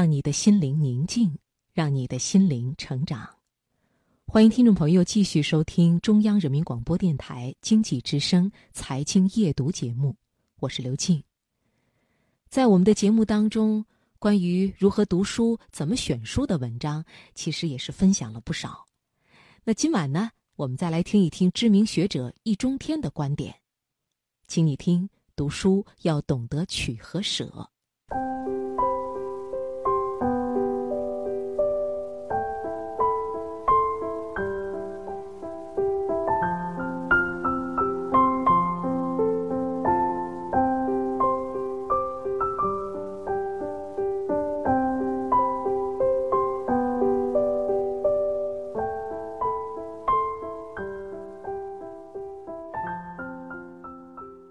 让你的心灵宁静，让你的心灵成长。欢迎听众朋友继续收听中央人民广播电台经济之声财经夜读节目，我是刘静。在我们的节目当中，关于如何读书、怎么选书的文章，其实也是分享了不少。那今晚呢，我们再来听一听知名学者易中天的观点，请你听：读书要懂得取和舍。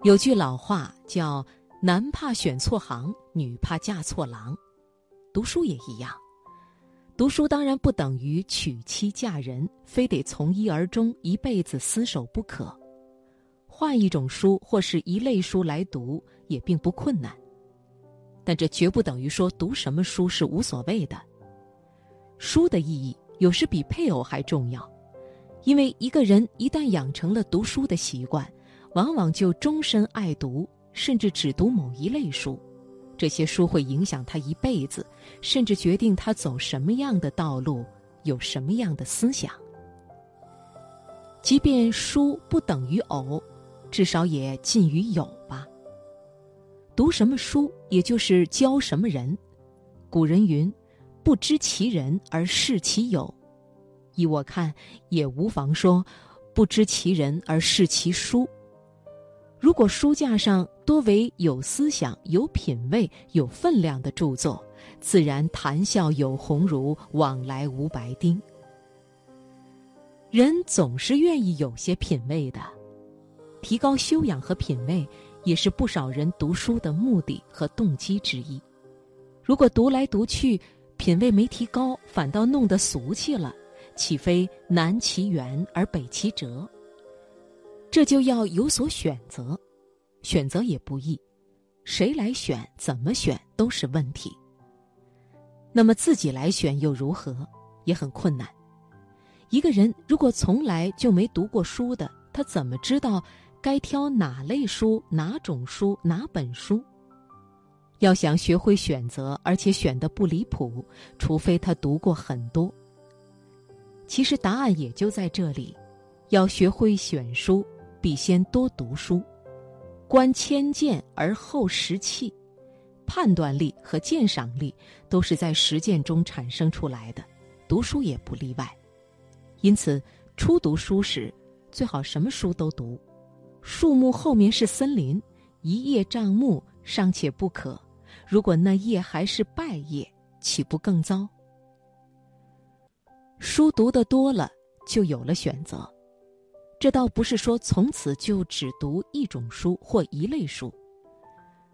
有句老话叫“男怕选错行，女怕嫁错郎”，读书也一样。读书当然不等于娶妻嫁人，非得从一而终，一辈子厮守不可。换一种书或是一类书来读也并不困难，但这绝不等于说读什么书是无所谓的。书的意义有时比配偶还重要，因为一个人一旦养成了读书的习惯。往往就终身爱读，甚至只读某一类书，这些书会影响他一辈子，甚至决定他走什么样的道路，有什么样的思想。即便书不等于偶，至少也近于有吧。读什么书，也就是教什么人。古人云：“不知其人而视其友。”依我看，也无妨说：“不知其人而视其书。”如果书架上多为有思想、有品味、有分量的著作，自然谈笑有鸿儒，往来无白丁。人总是愿意有些品味的，提高修养和品味，也是不少人读书的目的和动机之一。如果读来读去，品味没提高，反倒弄得俗气了，岂非南其源而北其哲？这就要有所选择，选择也不易，谁来选、怎么选都是问题。那么自己来选又如何？也很困难。一个人如果从来就没读过书的，他怎么知道该挑哪类书、哪种书、哪本书？要想学会选择，而且选的不离谱，除非他读过很多。其实答案也就在这里，要学会选书。必先多读书，观千剑而后识器，判断力和鉴赏力都是在实践中产生出来的，读书也不例外。因此，初读书时最好什么书都读。树木后面是森林，一叶障目尚且不可，如果那叶还是败叶，岂不更糟？书读得多了，就有了选择。这倒不是说从此就只读一种书或一类书。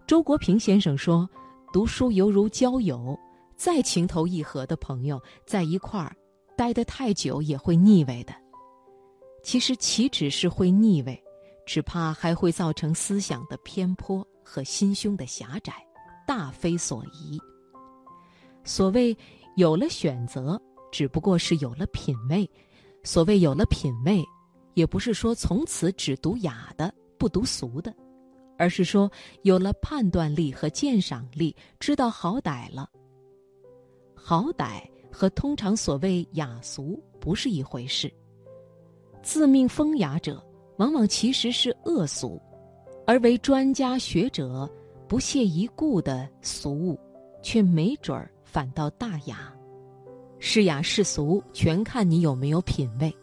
周国平先生说：“读书犹如交友，再情投意合的朋友在一块儿待得太久也会腻味的。其实岂止是会腻味，只怕还会造成思想的偏颇和心胸的狭窄，大非所宜。所谓有了选择，只不过是有了品味；所谓有了品味。”也不是说从此只读雅的不读俗的，而是说有了判断力和鉴赏力，知道好歹了。好歹和通常所谓雅俗不是一回事。自命风雅者，往往其实是恶俗；而为专家学者，不屑一顾的俗物，却没准儿反倒大雅。是雅是俗，全看你有没有品味。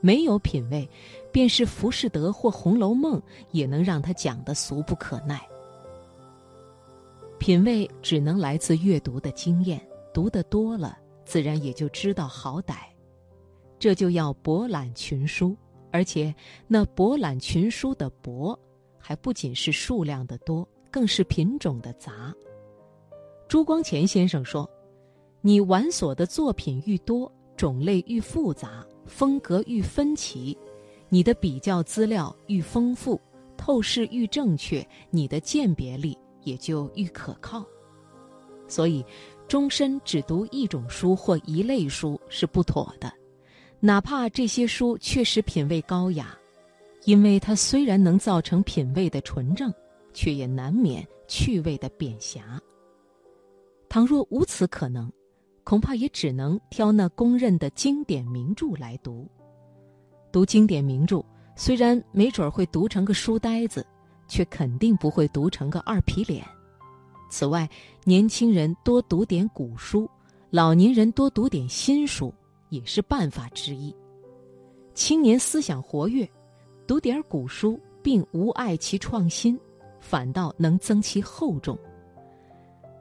没有品味，便是浮士德或《红楼梦》也能让他讲得俗不可耐。品味只能来自阅读的经验，读得多了，自然也就知道好歹。这就要博览群书，而且那博览群书的博，还不仅是数量的多，更是品种的杂。朱光潜先生说：“你玩所的作品愈多，种类愈复杂。”风格愈分歧，你的比较资料愈丰富，透视愈正确，你的鉴别力也就愈可靠。所以，终身只读一种书或一类书是不妥的，哪怕这些书确实品味高雅，因为它虽然能造成品味的纯正，却也难免趣味的贬狭。倘若无此可能，恐怕也只能挑那公认的经典名著来读。读经典名著，虽然没准会读成个书呆子，却肯定不会读成个二皮脸。此外，年轻人多读点古书，老年人多读点新书，也是办法之一。青年思想活跃，读点古书并无碍其创新，反倒能增其厚重。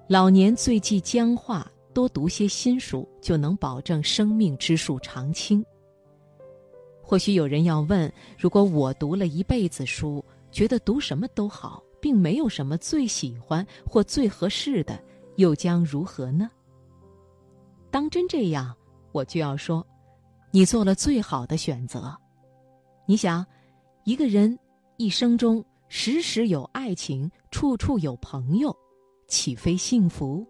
老年最忌僵化，多读些新书，就能保证生命之树常青。或许有人要问：如果我读了一辈子书，觉得读什么都好？并没有什么最喜欢或最合适的，又将如何呢？当真这样，我就要说，你做了最好的选择。你想，一个人一生中时时有爱情，处处有朋友，岂非幸福？